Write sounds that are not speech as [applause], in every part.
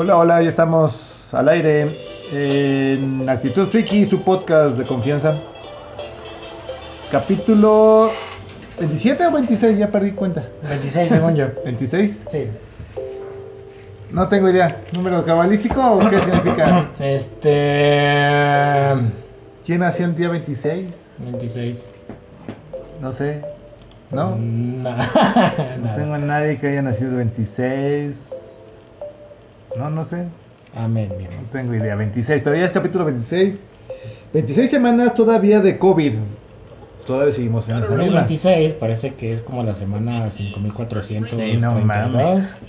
Hola, hola, ya estamos al aire en Actitud Friki, su podcast de confianza. Capítulo 27 o 26, ya perdí cuenta. 26 según yo. [laughs] 26. Sí. No tengo idea. ¿Número cabalístico o qué significa? Este. ¿Quién nació el día 26? 26. No sé. ¿No? [laughs] Nada. No tengo a nadie que haya nacido el 26. No, no sé. Amén, mi No tengo idea. 26, pero ya es capítulo 26. 26 semanas todavía de COVID. Todavía seguimos en esa misma. 26 parece que es como la semana 5432. Sí, no mames.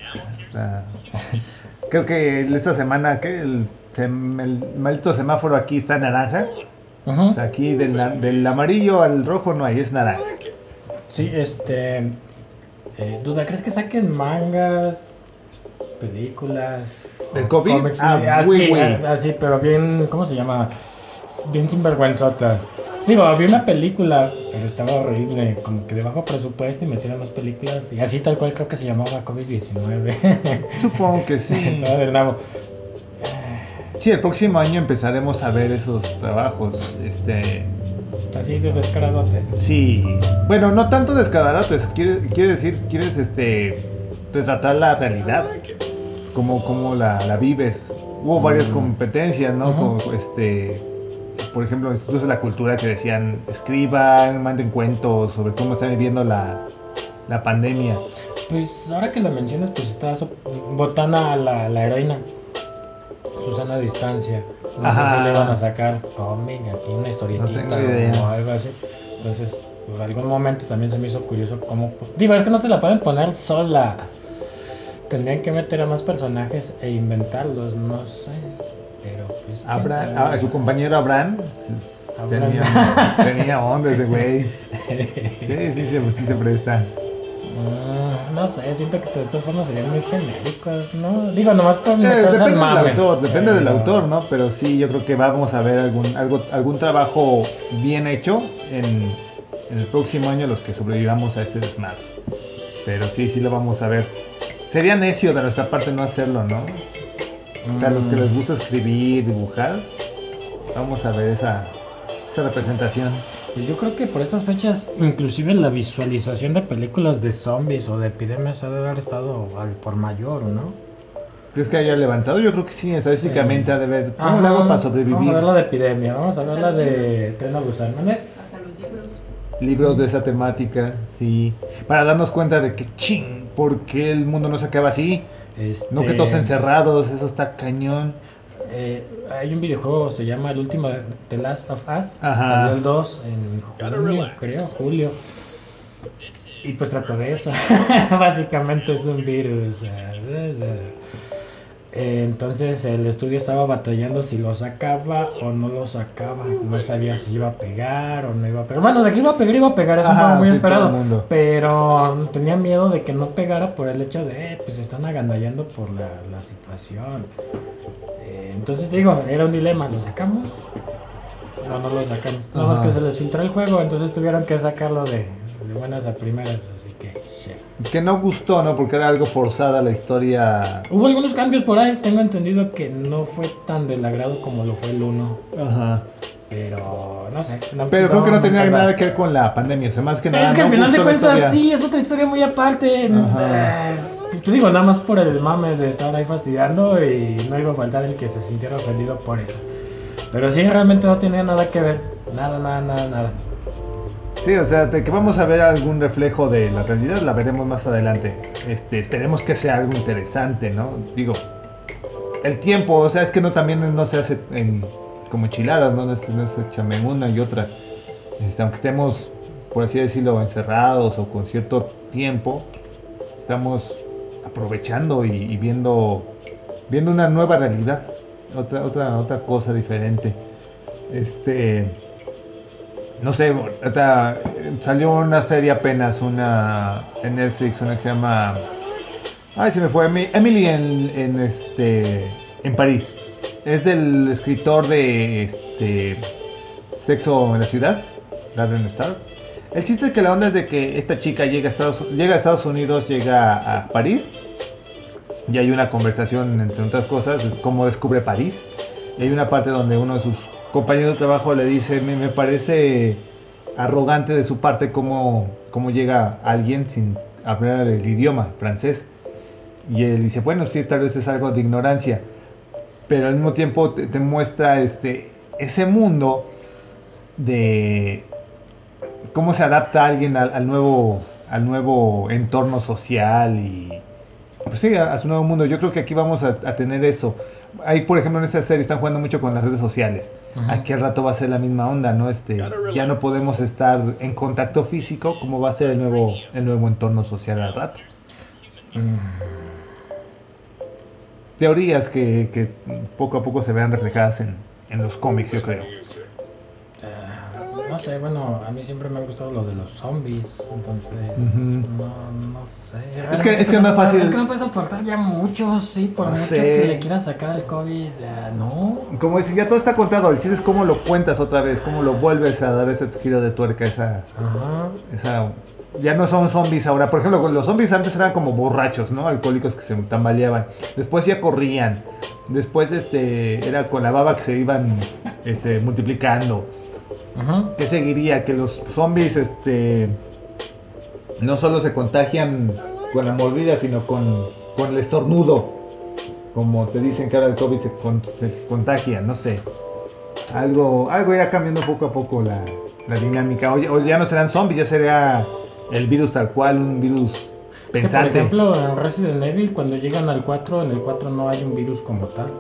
Creo que esta semana que el, sem- el maldito semáforo aquí está naranja. Ujú. O sea, aquí del, del amarillo al rojo no hay, es naranja. Sí, este. eh, Duda, ¿crees que saquen mangas, películas? ¿Del COVID? cómics? Ah, así, güey, güey. ah, así, pero bien. ¿Cómo se llama? Bien sinvergüenzotas. Digo, había una película, pero estaba horrible, como que de bajo presupuesto y metieron las películas. Y así tal cual creo que se llamaba COVID-19. [laughs] Supongo que sí. Estaba del nabo. Sí, el próximo año empezaremos a ver esos trabajos. Este, Así de descaradotes. sí, bueno, no tanto descadarates. Quiere, quiere decir, quieres este, retratar la realidad, como, como la, la vives. Hubo varias Mm. competencias, ¿no? Este, por ejemplo, institutos de la cultura que decían escriban, manden cuentos sobre cómo están viviendo la, la pandemia. Pues ahora que lo mencionas, pues está so- Botana la, la heroína. Susana a distancia. No sé Ajá. si le van a sacar cómic, aquí una historietita No o algo así. Entonces, por algún momento también se me hizo curioso cómo. Digo, es que no te la pueden poner sola. Tendrían que meter a más personajes e inventarlos, no sé. Pero pues. sabe. ah, su compañero Abraham tenía, tenía onda ese güey. Sí, sí, se, sí se presta. Mm, no sé, siento que de todas formas serían muy genéricos, ¿no? Digo, nomás por Eh, depende del autor, depende del Pero- autor, ¿no? Pero sí, yo creo que vamos a ver algún, algo, algún trabajo bien hecho en, en el próximo año los que sobrevivamos a este desmadre. Pero sí, sí lo vamos a ver. Sería necio de nuestra parte no hacerlo, ¿no? O sea, los que les gusta escribir, dibujar, vamos a ver esa, esa representación. Pues yo creo que por estas fechas, inclusive la visualización de películas de zombies o de epidemias ha de haber estado al por mayor, ¿no? ¿Crees que haya levantado? Yo creo que sí, estadísticamente Sí. ha de ver. ¿Cómo Ajá. le hago para Vamos sobrevivir? a ver la de epidemia, vamos a ver la de Tren a libros. de esa temática, sí, para darnos cuenta de que ching, ¿por qué el mundo no se acaba así? Este, No que todos encerrados, eso está cañón. eh, hay un videojuego, se llama El último de The Last of Us. Ajá. Salió el 2 en junio, creo, julio. Y pues trata de eso. [laughs] Básicamente es un virus. eh, eh, Entonces el estudio estaba batallando si lo sacaba o no lo sacaba. No sabía si iba a pegar o no iba a pegar. Bueno, de que iba a pegar, iba a pegar. Es un Ajá, juego muy sí, esperado. Pero tenía miedo de que no pegara por el hecho de, eh, pues están agandallando por la, la situación. Eh, entonces digo, era un dilema, ¿lo sacamos? No, no lo sacamos. Nada más que se les filtró el juego, entonces tuvieron que sacarlo de, de buenas a primeras, así que... shit. Que no gustó, ¿no? Porque era algo forzada la historia. Hubo algunos cambios por ahí, tengo entendido que no fue tan del agrado como lo fue el 1, Ajá. pero no sé. no- Pero creo que no tenía nada que ver con la pandemia, o sea, más que nada. Es que no al final de cuentas sí, es otra historia muy aparte. Ajá. Eh, te digo, nada más por el mame de estar ahí fastidiando y no iba a faltar el que se sintiera ofendido por eso. Pero sí, realmente no tenía nada que ver. Nada, nada, nada, nada. Sí, o sea, de que vamos a ver algún reflejo de la realidad, la veremos más adelante. Este, esperemos que sea algo interesante, ¿no? Digo, el tiempo, o sea, es que no también no se hace en, como enchiladas, ¿no? No no se echan en una y otra. Este, aunque estemos, por así decirlo, encerrados o con cierto tiempo, estamos aprovechando y, y viendo, viendo una nueva realidad, otra, otra, otra cosa diferente. Este no sé, salió una serie apenas, una en Netflix, una que se llama, ay, se me fue, Emi- Emily en, en este, en París. Es del escritor de este, Sexo en la ciudad, Darren Star. El chiste es que la onda es de que esta chica llega a Estados, llega a Estados Unidos, llega a París, y hay una conversación entre otras cosas, es cómo descubre París. Y hay una parte donde uno de sus compañeros de trabajo le dice, me, parece arrogante de su parte cómo, cómo llega alguien sin hablar el idioma francés. Y él dice, bueno, sí, tal vez es algo de ignorancia, pero al mismo tiempo te, muestra este, ese mundo de cómo se adapta alguien al, nuevo, al nuevo entorno social y pues sí, a, su nuevo mundo. Yo creo que aquí vamos a tener eso. Ahí, por ejemplo, en esta serie están jugando mucho con las redes sociales. Aquí al rato va a ser la misma onda, ¿no? Este, ya no podemos estar en contacto físico, como va a ser el nuevo, el nuevo entorno social al rato. Mm, Teorías que, que poco a poco se vean reflejadas en, en los cómics, yo creo. Ah, no sé, bueno, a mí siempre me han gustado los de los zombies, entonces no, no sé. Es que- es que no es fácil. Es que no puedes soportar ya mucho, sí, por No mucho sé. que le quieras sacar al COVID, ah, no. Como dices, ya todo está contado. El chiste es cómo lo cuentas otra vez, cómo lo vuelves a dar ese giro de tuerca, esa, Ajá. esa ya no son zombies ahora. Por ejemplo, los zombies antes eran como borrachos, ¿no? Alcohólicos que se tambaleaban. Después ya corrían. Después este era con la baba que se iban este, multiplicando. ¿Qué seguiría? Que los zombies este no solo se contagian con la mordida, sino con, con el estornudo. Como te dicen que ahora el COVID se, con- se contagia, no sé. Algo, algo irá cambiando poco a poco la, la dinámica. O, ya- o ya no serán zombies, ya será el virus tal cual, un virus Es que, por pensante. ejemplo, en Resident Evil, cuando llegan al 4, en el 4 no hay un virus como tal.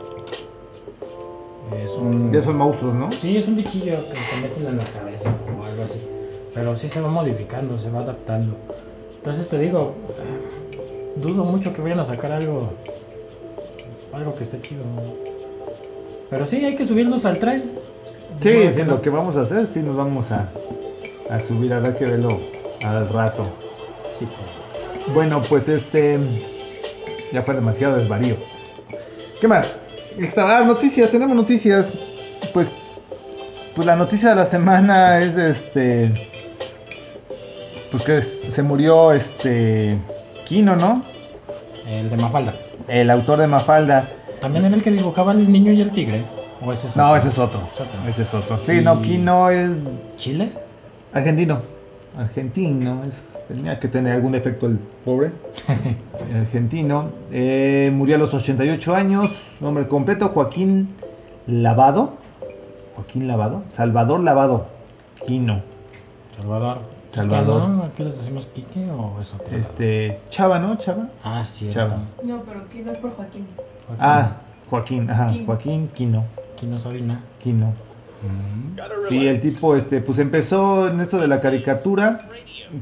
Es un... ya son monstruos, ¿no? Sí, es un bichillo que te meten en la cabeza o algo así. Pero sí se va modificando, se va adaptando. Entonces te digo, dudo mucho que vayan a sacar algo. Algo que esté chido. Pero sí, hay que subirnos al tren. Sí, Bueno, sí, no. lo que vamos a hacer, sí nos vamos a, a subir, habrá que verlo al rato. Sí, Bueno, pues este. Ya fue demasiado desvarío. ¿Qué más? Extra- ah, noticias, tenemos noticias. Pues. Pues la noticia de la semana es este. Pues que es- se murió este. Kino, ¿no? El de Mafalda. El autor de Mafalda. También era el que dibujaba el niño y el tigre. ¿O ese es No, ese es otro. Es otro. Ese es otro. Sí, no, Kino es ¿Chile? argentino. Argentino, es, tenía que tener algún efecto el pobre. [laughs] argentino. Eh, murió a los 88 años. Nombre completo: Joaquín Lavado. Joaquín Lavado. Salvador Lavado. Quino. Salvador. Salvador. ¿Aquí les decimos Quique o es otro? Este. Chava, ¿no? Chava. Ah, sí. Chava. No, pero aquí no es por Joaquín. Ah, Joaquín. Ajá. Quino. Joaquín Quino. Quino Sabina. Quino. Sí, el tipo, este, pues empezó en esto de la caricatura.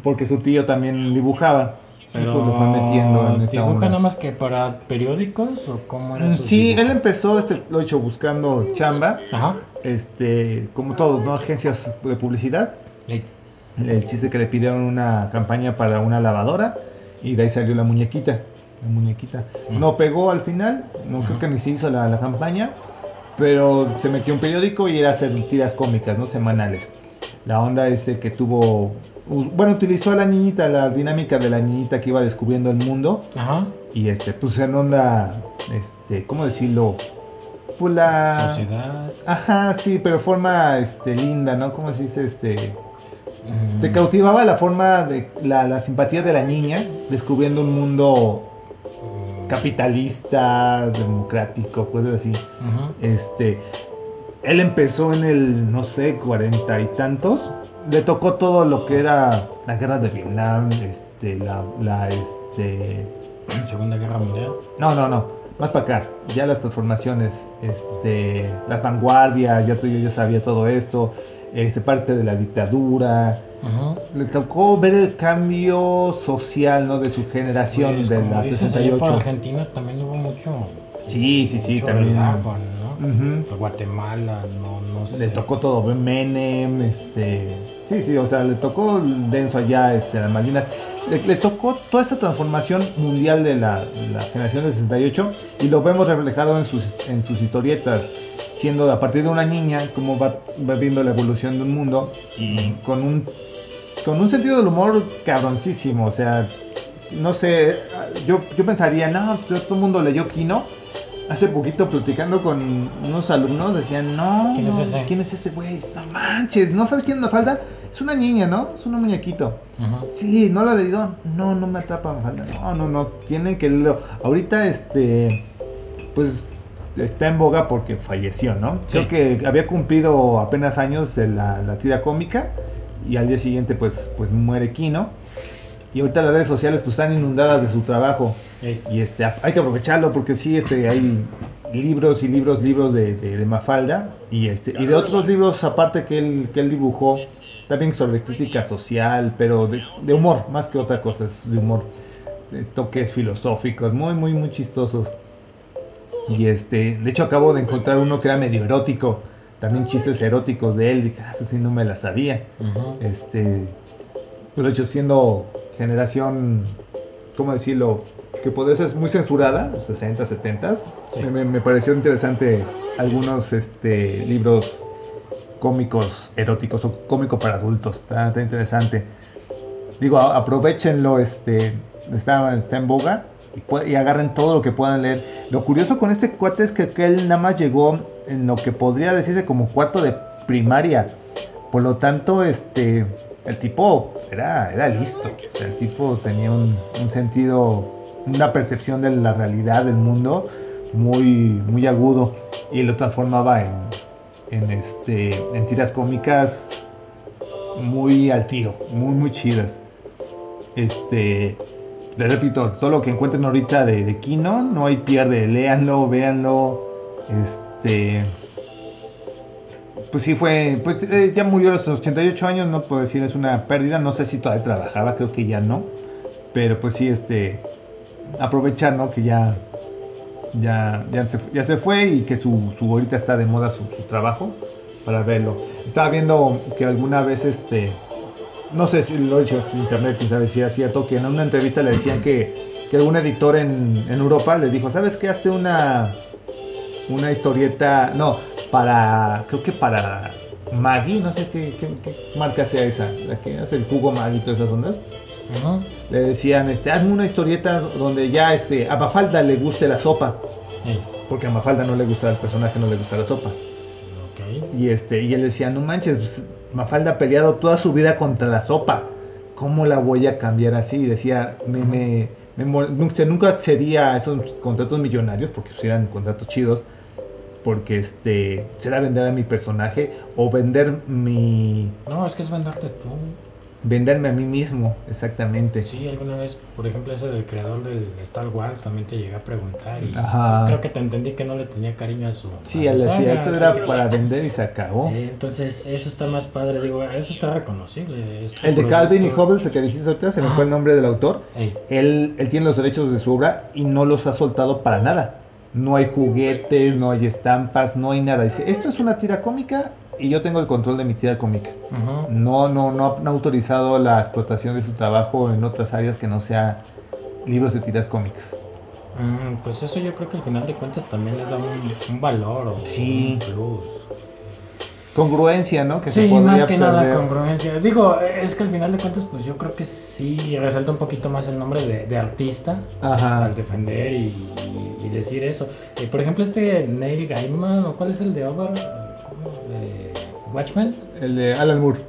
Porque su tío también dibujaba. Pero y pues lo fue metiendo en esta dibuja onda. nada más que para periódicos o cómo era Mm, su Sí, dibujo? él empezó, este, lo he hecho buscando chamba, Ajá. este, como todos, ¿no? Agencias de publicidad. Ey. El chiste que le pidieron una campaña para una lavadora y de ahí salió la muñequita, la muñequita. Mm. No pegó al final, no creo que ni se hizo la, la campaña, pero se metió un periódico y era hacer tiras cómicas, ¿no? Semanales. La onda este que tuvo, bueno, utilizó a la niñita, la dinámica de la niñita que iba descubriendo el mundo Ajá. y este, pues en onda, este, ¿cómo decirlo? Pues la... Sociedad. Ajá, sí, pero forma, este, linda, ¿no? ¿Cómo se dice, este? Te cautivaba la forma de la, la simpatía de la niña descubriendo un mundo. Capitalista, democrático, cosas así. Este, él empezó en el, no sé, cuarenta y tantos. Le tocó todo lo que era la guerra de Vietnam, este, la, la, este, Segunda Guerra Mundial. no, no, no, más para acá. Ya las transformaciones, este, las vanguardias, ya, yo ya sabía todo esto, este, parte de la dictadura. Le tocó ver el cambio social, ¿no? De su generación, Pues, de la dices, allá por 68. Argentina también hubo mucho. Sí, sí, sí, mucho también. relajo, ¿no? Ujú. Pues Guatemala, no, no sé. Le tocó todo, Menem, este... Sí, sí, o sea, le tocó denso allá, este, las Malvinas. Le, le tocó toda esta transformación mundial de la, de la generación del 68 y lo vemos reflejado en sus, en sus historietas, siendo a partir de una niña cómo va, va viendo la evolución de un mundo y con un, con un sentido del humor cabroncísimo, o sea, no sé, yo, yo pensaría, no, todo el mundo leyó Kino. Hace poquito platicando con unos alumnos decían, no, ¿Quién es ese? ¿quién es ese güey? No manches, ¿no sabes quién es Mafalda? Es una niña, ¿no? Es un muñequito. Ajá. Sí, no la he leído. No, no me atrapa Mafalda. No, no, no. Tienen que leerlo. Ahorita, este. Pues está en boga porque falleció, ¿no? Sí. Creo que había cumplido apenas años de la, la tira cómica. Y al día siguiente, pues, pues muere Kino. Y ahorita las redes sociales pues están inundadas de su trabajo. Ey. Y este, hay que aprovecharlo porque sí, este, hay libros y libros, libros de, de- de Mafalda y, este, y de otros libros aparte que él, que él dibujó, también sobre crítica social, pero de, de humor, más que otra cosa, es de humor, de toques filosóficos, muy, muy, muy chistosos. Y este, de hecho acabo de encontrar uno que era medio erótico, también chistes eróticos de él, dije, ah, eso sí no me la sabía. Ujú. Este, pero de hecho siendo generación, ¿cómo decirlo? Que podría ser muy censurada, los 60, 70 Sí. me, me- me pareció interesante algunos este, libros cómicos eróticos o cómico para adultos, está, está interesante. Digo, a- aprovechenlo, este, está, está en boga y, y agarren todo lo que puedan leer. Lo curioso con este cuate es que, que él nada más llegó en lo que podría decirse como cuarto de primaria. Por lo tanto, este, el tipo era, era listo. O sea, el tipo tenía un, un sentido, una percepción de la realidad del mundo muy, muy agudo y lo transformaba en, en, este, en tiras cómicas muy al tiro, muy, muy chidas. Este, le repito, todo lo que encuentren ahorita de, de Kino, no hay pierde, léanlo, véanlo. Este, pues sí fue, pues eh, ya murió a los 88 años, no puedo decir es una pérdida, no sé si todavía trabajaba, creo que ya no, pero pues sí, este, aprovechar, ¿no? Que ya, ya, ya, se, ya se fue y que su, su ahorita está de moda su, trabajo para verlo. Estaba viendo que alguna vez, este, no sé si lo he dicho en internet, quién sabe si era cierto, que en una entrevista le decían que, que algún editor en, en Europa le dijo, ¿sabes qué? Hazte una, una historieta, no, para, creo que para Maggie, no sé qué, qué, qué marca sea esa, la que hace el jugo Maggie y todas esas ondas. Ujú. Le decían, este, hazme una historieta donde ya este, a Mafalda le guste la sopa, Ey. porque a Mafalda no le gusta, al personaje no le gusta la sopa. Ok. Y este, y él decía, no manches, pues, Mafalda ha peleado toda su vida contra la sopa. ¿Cómo la voy a cambiar así? Y decía, me, me, me nunca accedía a esos contratos millonarios, porque pues, eran contratos chidos, porque este, será vender a mi personaje o vender mi, No, es que es venderte tú. venderme a mí mismo, exactamente. Sí, alguna vez, por ejemplo, ese del creador de Star Wars también te llegué a preguntar y Ajá. creo que te entendí que no le tenía cariño a su. Sí, a él decía, esto era para vender y se acabó. Eh, entonces, eso está más padre, digo, eso está reconocible. es El de Calvin y. Hobbes, el que dijiste ahorita, se me fue el nombre del autor. Ey, Él, él tiene los derechos de su obra y no los ha soltado para nada. No hay juguetes, no hay estampas, no hay nada. Dice, esto es una tira cómica y yo tengo el control de mi tira cómica. ujú. No, no, no ha no ha autorizado la explotación de su trabajo en otras áreas que no sea libros de tiras cómicas. Mm, pues eso yo creo que al final de cuentas también le da un, un valor o Sí. un plus. Congruencia, ¿no? Que se Sí, podría más que nada congruencia. Digo, es que al final de cuentas, pues yo creo que sí resalta un poquito más el nombre de, de artista Ajá. al defender y, y decir eso. Eh, por ejemplo, este Neil Gaiman, ¿o cuál es el de Over? ¿Cómo? Eh, Watchmen. El de Alan Moore.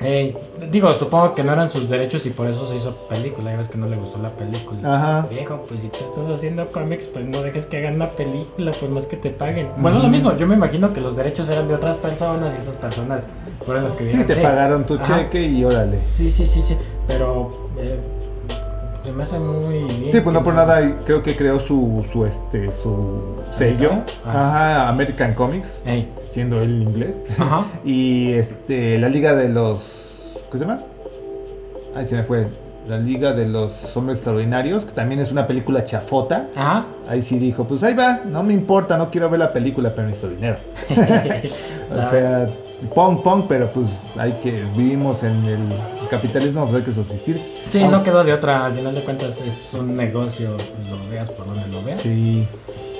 Eh, digo, supongo que no eran sus derechos y por eso se hizo película. Ya ves que no le gustó la película. Ajá. Viejo, pues si tú estás haciendo cómics, pues no dejes que hagan una película, pues más que te paguen. Bueno, lo mismo, yo me imagino que los derechos eran de otras personas y estas personas fueron las que Sí, dijeron, te pagaron tu Ajá. cheque y órale. Sí, sí, sí, sí, pero eh, se me hace muy bien. Sí, pues no por nada creo que creó su, su este su sello, Ajá. ajá, American Comics, Ey, siendo él inglés. Ajá. [laughs] Y este la Liga de los ¿qué se llama? Ay, se me fue. La Liga de los Hombres Extraordinarios, que también es una película chafota. Ajá. Ahí sí dijo, pues ahí va, no me importa, no quiero ver la película, pero necesito dinero. [laughs] [laughs] O sea, pong, pong, pero pues hay que, vivimos en el capitalismo, pues hay que subsistir. Sí, no quedó de otra. Al final de cuentas es un negocio, lo veas por donde lo veas. Sí,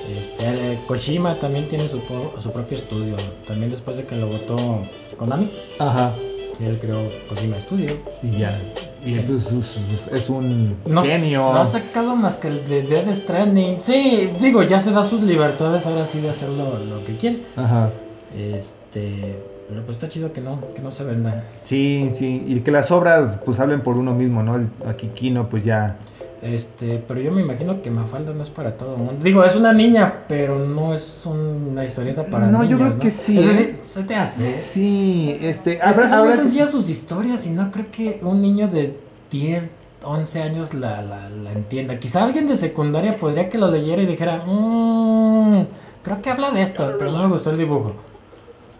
Este, eh, Koshima también tiene su, su propio estudio. También después de que lo votó Konami, ajá. él creó Kojima Studio. Y ya. Y Sí. pues es un No, genio. no ha sacado más que el de Dead Stranding. Sí, digo, ya se da sus libertades ahora sí de hacer lo, lo que quiere. Ajá. Este, pero pues está chido que no, que no se venda. Sí, sí. Y que las obras pues hablen por uno mismo, ¿no? El- Aquí Kino pues ya. Este, pero yo me imagino que Mafalda no es para todo el mundo. Digo, es una niña, pero no es una historieta para No, yo niños, creo que sí, Es ¿eh? decir, se te hace. Sí, este. Es que sus historias y no creo que un niño de 10, 11 años la, la, la entienda. Quizá alguien de secundaria podría que lo leyera y dijera, "Mm, creo que habla de esto, pero no me gustó el dibujo.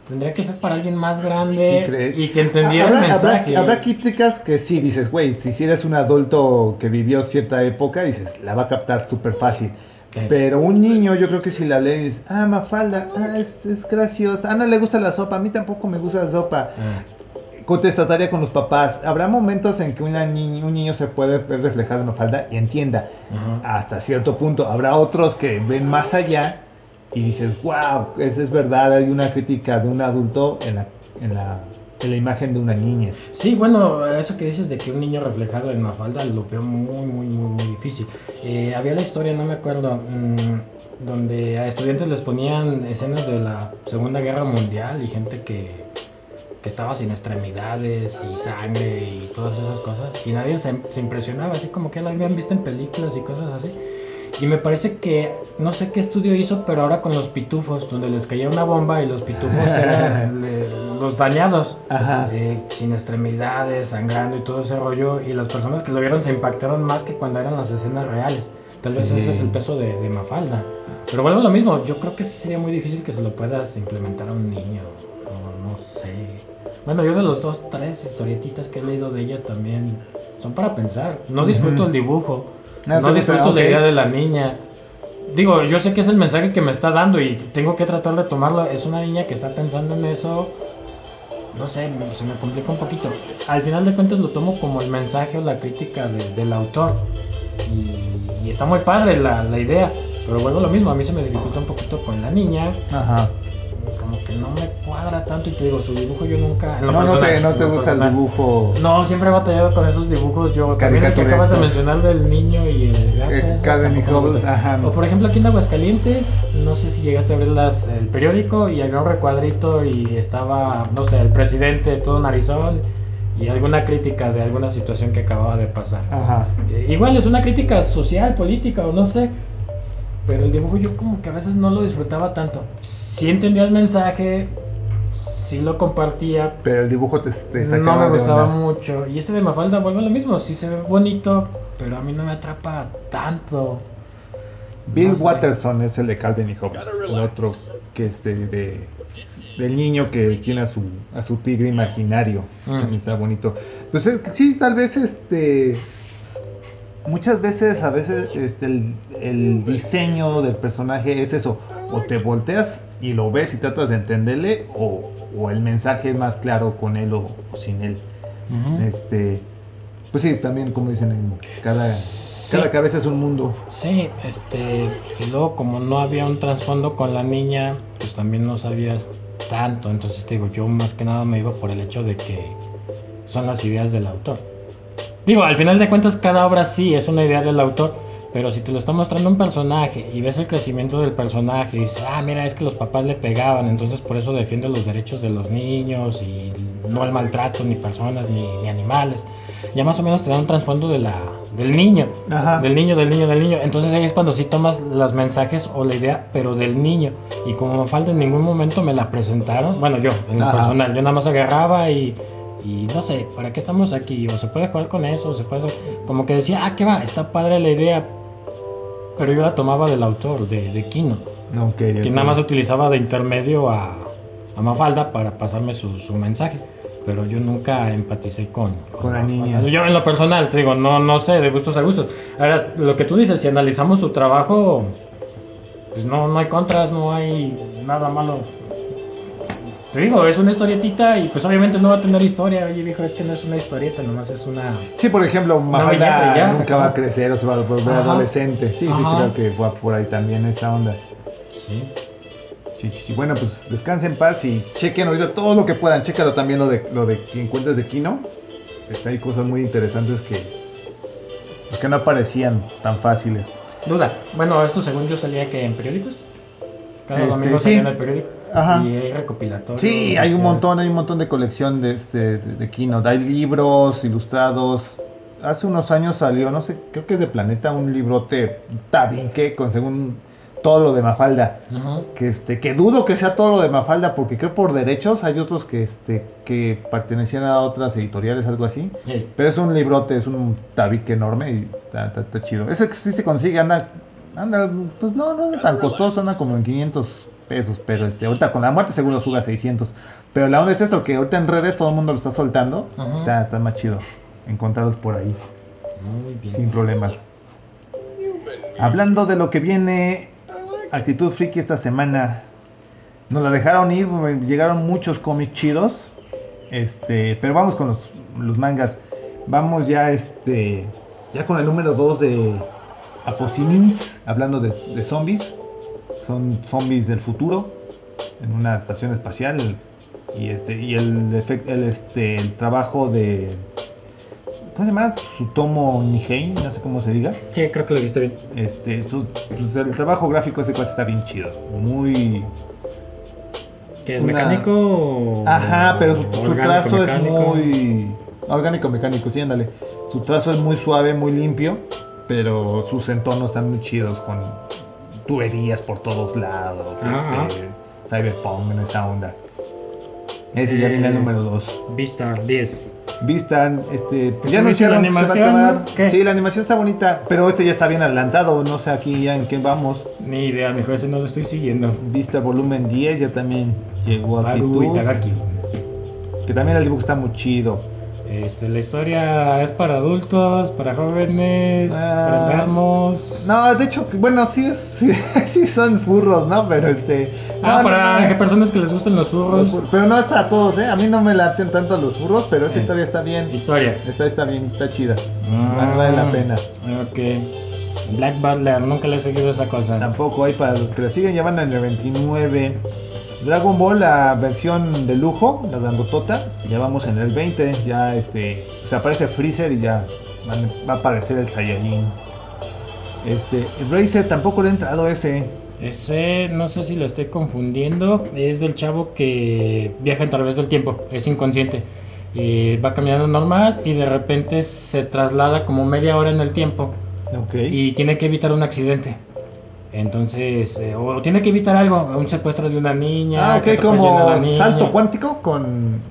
Tendría que ser para alguien más grande ¿Sí crees? y que entendiera Habrá, el habrá- mensaje. habrá críticas que sí dices, güey, si, si eres un adulto que vivió cierta época, dices, la va a captar súper fácil. Pero un niño, yo creo que si la lees, ah, Mafalda, ah, es, es graciosa, ah, no le gusta la sopa, a mí tampoco me gusta la sopa. eh, Contestataria con los papás. Habrá momentos en que una ni- un niño se puede ver reflejado en Mafalda y entienda hasta cierto punto. Habrá otros que ven más allá y dices, wow, eso es verdad, hay una crítica de un adulto en la, en la, en la imagen de una niña. Sí, bueno, eso que dices de que un niño reflejado en Mafalda lo veo muy, muy, muy, muy difícil. Eh, había la historia, no me acuerdo, mm, donde a estudiantes les ponían escenas de la Segunda Guerra Mundial y gente que, que estaba sin extremidades y sangre y todas esas cosas. Y nadie se, se impresionaba, así como que la habían visto en películas y cosas así. Y me parece que, no sé qué estudio hizo, pero ahora con los pitufos, donde les caía una bomba y los pitufos eran [laughs] los dañados. Ajá. Eh, sin extremidades, sangrando y todo ese rollo. Y las personas que lo vieron se impactaron más que cuando eran las escenas reales. Tal vez Sí. ese es el peso de, de Mafalda. Pero vuelvo a lo mismo, yo creo que sí sería muy difícil que se lo puedas implementar a un niño. No, no sé. Bueno, yo de los dos, tres historietitas que he leído de ella también son para pensar. No disfruto Ujú. el dibujo. Ah, No gusta, disfruto ok. la idea de la niña. Digo, yo sé que es el mensaje que me está dando y tengo que tratar de tomarlo. Es una niña que está pensando en eso. No sé, se me complica un poquito. Al final de cuentas lo tomo como el mensaje o la crítica de- del autor. Y, y está muy padre la, la idea. Pero vuelvo a lo mismo, a mí se me dificulta un poquito con la niña. Ajá. Como que no me cuadra tanto y te digo, su dibujo yo nunca... No, no te, no te gusta el dibujo. No, siempre he batallado con esos dibujos. Yo también el que acabas de mencionar del niño y el gato. Eh, ese Calvin y Hobbes, ajá. O por ejemplo aquí en Aguascalientes, no sé si llegaste a ver las, el periódico y había un recuadrito y estaba, no sé, el presidente todo narizón y alguna crítica de alguna situación que acababa de pasar. Ajá. Eh, igual es una crítica social, política o no sé, pero el dibujo yo como que a veces no lo disfrutaba tanto. Sí entendía el mensaje, sí lo compartía, Pero el dibujo te, te no me gustaba onda. mucho. Y este de Mafalda vuelve a lo mismo, sí se ve bonito, pero a mí no me atrapa tanto. Bill No sé. Watterson es el de Calvin y Hobbes, el otro que este de del niño que tiene a su a su tigre imaginario. Mm. También está bonito. Pues es que sí, tal vez este muchas veces a veces este el, el diseño del personaje es eso, o te volteas y lo ves y tratas de entenderle o, o el mensaje es más claro con él o, o sin él. Este pues sí, también como dicen en cada Sí. cada cabeza es un mundo. Sí, este, y luego como no había un trasfondo con la niña, pues también no sabías tanto. Entonces te digo, yo más que nada me iba por el hecho de que son las ideas del autor. Digo, al final de cuentas cada obra sí es una idea del autor, pero si te lo está mostrando un personaje y ves el crecimiento del personaje y dices, ah, mira, es que los papás le pegaban, entonces por eso defiende los derechos de los niños y no el maltrato ni personas ni, ni animales, ya más o menos te da un trasfondo de la, del niño. Ajá. Del niño, del niño, del niño. Entonces ahí es cuando sí tomas los mensajes o la idea, pero del niño. Y como me falta en ningún momento me la presentaron, bueno, yo, en lo personal, yo nada más agarraba y, y no sé, ¿para qué estamos aquí? O se puede jugar con eso, o se puede hacer... Como que decía, ah, qué va, está padre la idea, pero yo la tomaba del autor, de, de Kino, Ok, que ok. nada más utilizaba de intermedio a, a Mafalda para pasarme su, su mensaje. Pero yo nunca empaticé con, Con la Mafalda. niña. Yo en lo personal, te digo, no, no sé, de gustos a gustos. Ahora, lo que tú dices, si analizamos su trabajo, pues no, no hay contras, no hay nada malo. Te digo, es una historietita y pues obviamente no va a tener historia. Oye, viejo, es que no es una historieta, nomás es una... Sí, por ejemplo, Mafalda ya, nunca va a crecer o se va a volver Ajá. adolescente. Sí, sí, creo que va por ahí también esta onda. Sí. Sí, sí, sí. Bueno, pues descansen en paz y chequen ahorita todo lo que puedan. Chécalo también lo de, lo de que encuentres de Kino. Está, hay cosas muy interesantes que, pues, que no aparecían tan fáciles. Duda. Bueno, esto según yo salía que en periódicos. Cada Este, domingo sí. salía en el periódico. Ajá. Y hay recopilatorio. Sí, hay un montón, hay un montón de colección de, este, de, de Kino. Hay libros ilustrados. Hace unos años salió, no sé, creo que es de Planeta, un librote tabique con según todo lo de Mafalda. Ujú. Que, este, que dudo que sea todo lo de Mafalda, porque creo por derechos hay otros que, este, que pertenecían a otras editoriales, algo así. Pero es un librote, es un tabique enorme y está, está- está chido. Ese que sí se consigue, anda, anda, pues no, no anda tan costoso, anda como en 500 pesos, pero este, ahorita con la muerte seguro sube a 600. Pero la onda es eso, que ahorita en redes todo el mundo lo está soltando, está, está más chido encontrarlos por ahí, Muy bien. sin problemas. Hablando de lo que viene, Actitud Friki esta semana, nos la dejaron ir, llegaron muchos cómics chidos, este, pero vamos con los, los mangas. Vamos ya, este, ya con el número 2 de Aposimins, hablando de, de zombies. Son zombies del futuro, en una estación espacial. Y, este, y el, efec- el, este, el trabajo de... ¿Cómo se llama? Sutomo Nihei, no sé cómo se diga. Sí, creo que lo viste bien. Este, su- pues, el trabajo gráfico ese cuate está bien chido. Muy... ¿Que es Una- mecánico o- Ajá, pero su, trazo mecánico? es muy... Orgánico, mecánico, sí, ándale. Su trazo es muy suave, muy limpio, pero sus entornos están muy chidos con tuberías por todos lados, Ah, este, cyberpunk en esa onda. Ese ya viene el Eh, número 2. Vistar 10. Vistan, este, Pues ya anunciaron que se va a animación, acabar. ¿no? ¿Qué? Sí, la animación está bonita, pero este ya está bien adelantado, no sé aquí ya en qué vamos. Ni idea, mejor ese no lo estoy siguiendo. Vista volumen 10 ya también llegó a Itagaki. que también el dibujo está muy chido. Este, la historia es para adultos, para jóvenes, Ah. para enfermos. No, de hecho, bueno, sí, es, sí, [laughs] sí son furros, ¿no? Pero este... Ah, no, para no, personas que les gusten los furros. fur- Pero no es para todos, ¿eh? A mí no me laten tanto los furros, pero esa Eh. historia está bien. Historia. Esta está bien, está chida. Vale, vale la pena. Ok. Black Butler, nunca le he seguido esa cosa. Tampoco hay para los que la siguen, ya van en el 29. Dragon Ball, la versión de lujo, la grandotota, ya vamos en el 20. Ya este, se aparece Freezer y ya va a aparecer el Saiyajin. Este, Razer tampoco le ha entrado ese. Ese, no sé si lo estoy confundiendo, es del chavo que viaja a través del tiempo, es inconsciente. Y va caminando normal y de repente se traslada como media hora en el tiempo Ok. y tiene que evitar un accidente. Entonces, eh, o tiene que evitar algo, un secuestro de una niña. ah, ok, como niña. salto cuántico con,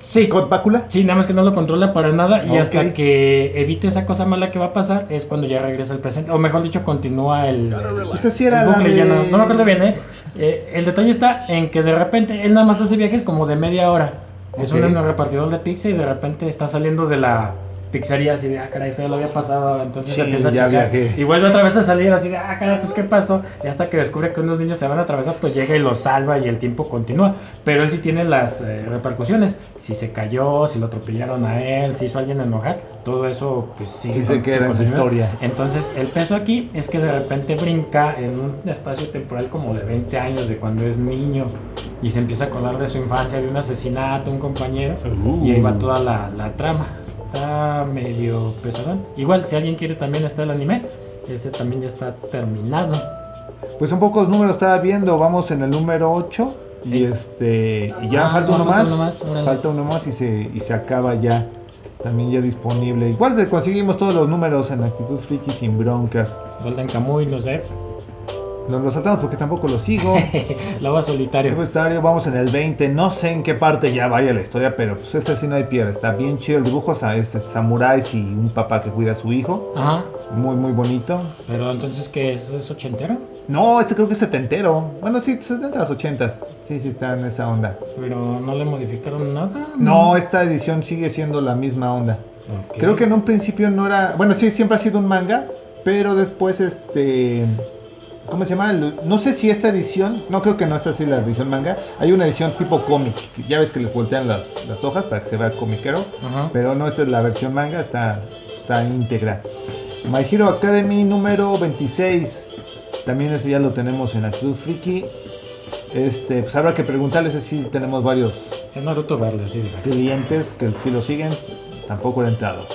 Sí, con bácula. Sí, nada más que no lo controla para nada y hasta que evite esa cosa mala que va a pasar es cuando ya regresa al presente. O mejor dicho, continúa el, Pues así era el la bucle. de- ya no, no me acuerdo bien, ¿eh? Eh, El detalle está en que de repente él nada más hace viajes como de media hora. Es un repartidor de pizza y de repente está saliendo de la pizzería así de, ah, caray, esto ya lo había pasado. Entonces Sí, empieza a ya checar viajé. y vuelve otra vez a salir así de, ah, caray, pues qué pasó. Y hasta que descubre que unos niños se van a atravesar, pues llega y los salva y el tiempo continúa. Pero él sí tiene las eh, repercusiones. Si se cayó, si lo atropellaron a él, si hizo a alguien enojar, todo eso pues Sí se queda en su historia. Entonces, el peso aquí es que de repente brinca en un espacio temporal como de 20 años de cuando es niño y se empieza a acordar de su infancia, de un asesinato, un compañero, y ahí va Uh. toda la, la trama. Está medio pesadón. Igual, si alguien quiere también está el anime, ese también ya está terminado. Pues son pocos números estaba viendo, vamos en el número 8 y Sí. este y ya Ah, falta no, uno más. uno más, órale. falta uno más y se y se acaba ya. También ya disponible. Igual conseguimos todos los números en Actitud Friki sin broncas. Golden Kamuy, no sé. Nos lo saltamos porque tampoco lo sigo. [laughs] Lobo solitario. Nuevo estadio, vamos en el 20. No sé en qué parte ya vaya la historia, pero pues este sí no hay pierde. Está bien chido el dibujo. O sea, es samuráis y un papá que cuida a su hijo. Ajá. Muy, muy bonito. Pero entonces, ¿qué es? ¿Es ochentero? No, este creo que es setentero. Bueno, sí, 70 80 Sí, sí, está en esa onda. Pero no le modificaron nada. No, esta edición sigue siendo la misma onda. Creo que en un principio no era. Bueno, sí, siempre ha sido un manga. Pero después, este. ¿Cómo se llama? No sé si esta edición. No creo que no esta sí la edición manga. Hay una edición tipo cómic. Ya ves que les voltean las, las hojas para que se vea comiquero. Ajá. Pero no, esta es la versión manga. Está, está íntegra. My Hero Academy número 26. También ese ya lo tenemos en Actitud Friki. Este, pues habrá que preguntarles si tenemos varios Naruto verde, sí. clientes que sí lo siguen, tampoco he entrado.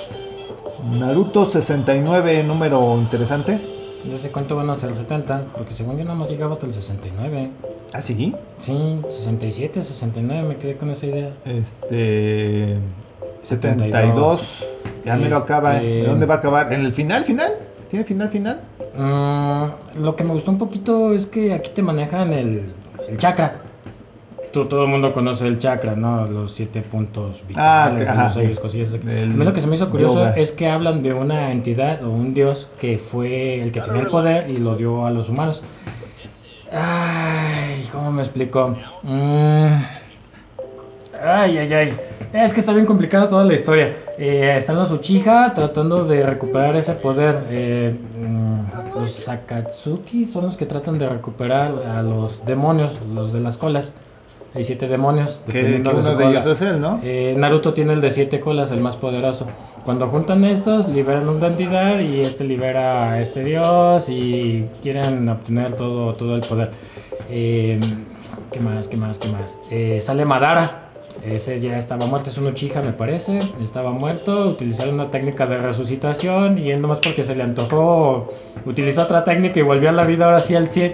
Naruto 69, número interesante. No sé cuánto van a ser 70, porque según yo nada más llegaba hasta el 69. ¿Ah, sí? Sí, 67, 69, me quedé con esa idea. Este. 72. Ya me lo acaba. Este- ¿De dónde va a acabar? ¿En el final, final? ¿Tiene final, final? Mm, lo que me gustó un poquito es que aquí te manejan el, el chakra. Tú, todo el mundo conoce el chakra, ¿no? Los siete puntos Ah, vitales, ajá, los sellos, sí. cosillas. A mí lo que se me hizo curioso yoga. es que hablan de una entidad o un dios que fue el que tenía el poder y lo dio a los humanos. Ay, ¿cómo me explico? Mm, Ay, ay, ay. Es que está bien complicada toda la historia. Eh, están los Uchiha tratando de recuperar ese poder. Eh, mm, los Sakatsuki son los que tratan de recuperar a los demonios, los de las colas. Hay siete demonios. Que, que de uno de ellos es él, ¿no? Eh, Naruto tiene el de siete colas, el más poderoso. Cuando juntan estos, liberan una entidad y este libera a este dios y quieren obtener todo, todo el poder. Eh, ¿Qué más? ¿Qué más? ¿Qué más? Eh, sale Madara. Ese ya estaba muerto, es un Uchiha me parece. Estaba muerto, utilizaron una técnica de resucitación y él nomás porque se le antojó utilizó otra técnica y volvió a la vida ahora sí al 100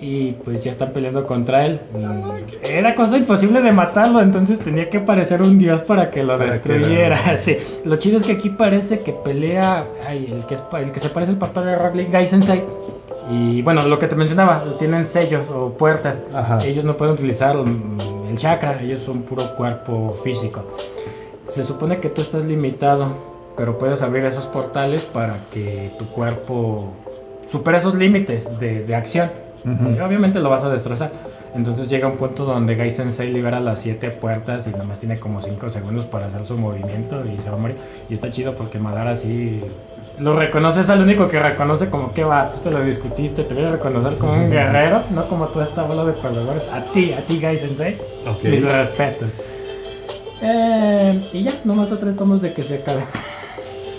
y pues ya están peleando contra él. Era cosa imposible de matarlo, entonces tenía que parecer un dios para que lo Para que destruyera. lo- [laughs] Sí. Lo chido es que aquí parece que pelea ay, el que es el que se parece al papá de Lee, Gai Sensei. Y bueno, lo que te mencionaba, tienen sellos o puertas. Ajá. Ellos no pueden utilizar el chakra, ellos son puro cuerpo físico. Se supone que tú estás limitado, pero puedes abrir esos portales para que tu cuerpo supere esos límites de, de acción. Obviamente lo vas a destrozar. Entonces llega un punto donde Gai Sensei libera las siete puertas y nomás tiene como 5 segundos para hacer su movimiento y se va a morir. Y está chido porque Madara sí lo reconoce, es el único que reconoce como que va, tú te lo discutiste, te voy a reconocer como un guerrero, no como toda esta bola de perdedores. A ti, a ti Gai Sensei, mis respetos. Eh, y ya, nomás a tres tomos de que se acabe.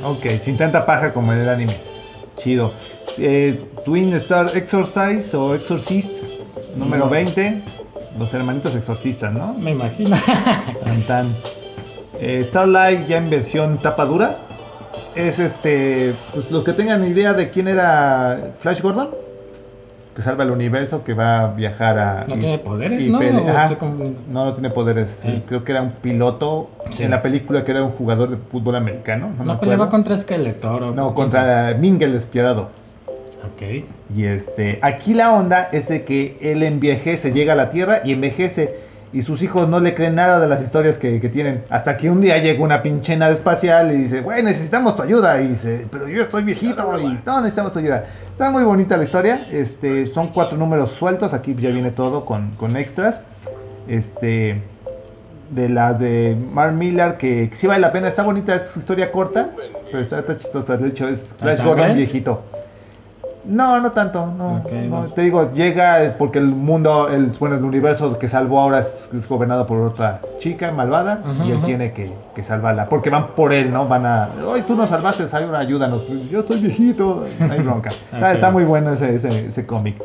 Ok, sin tanta paja como en el anime. Chido. Eh, Twin Star Exorcise o Exorcist, número No. 20. Los hermanitos exorcistas, ¿no? Me imagino. [laughs] Tan tan. Eh, Starlight ya en versión tapa dura. Es este. Pues los que tengan idea de quién era Flash Gordon. Que salva el universo, que va a viajar a. No y- tiene poderes, y ¿no? pele- ¿O Ajá. No, no tiene poderes. Creo que era un piloto. Sí. En la película que era un jugador de fútbol americano. No, No, me peleaba contra Skeletor o No, contra Ming el despiadado. Ok. Y este, aquí la onda es de que él envejece, llega a la Tierra y envejece. Y sus hijos no le creen nada de las historias que, que tienen. Hasta que un día llega una pinche nave espacial y dice, güey, necesitamos tu ayuda. Y dice, pero yo estoy viejito y no necesitamos tu ayuda. Está muy bonita la historia. Este, son cuatro números sueltos. Aquí ya viene todo con, con extras. Este, de las de Mark Millar, que, que sí vale la pena. Está bonita, es su historia corta, pero está, está chistosa. De hecho, es Flash? Gordon viejito. No, no tanto, no, no. Te digo, llega porque el mundo, el, bueno, el universo que salvó ahora es, es gobernado por otra chica malvada y él tiene que, que salvarla. Porque van por él, ¿no? Van a, hoy tú nos salvaste, ahora ayúdanos. Pues, yo estoy viejito, hay bronca. [laughs] Está, está muy bueno ese, ese, ese cómic.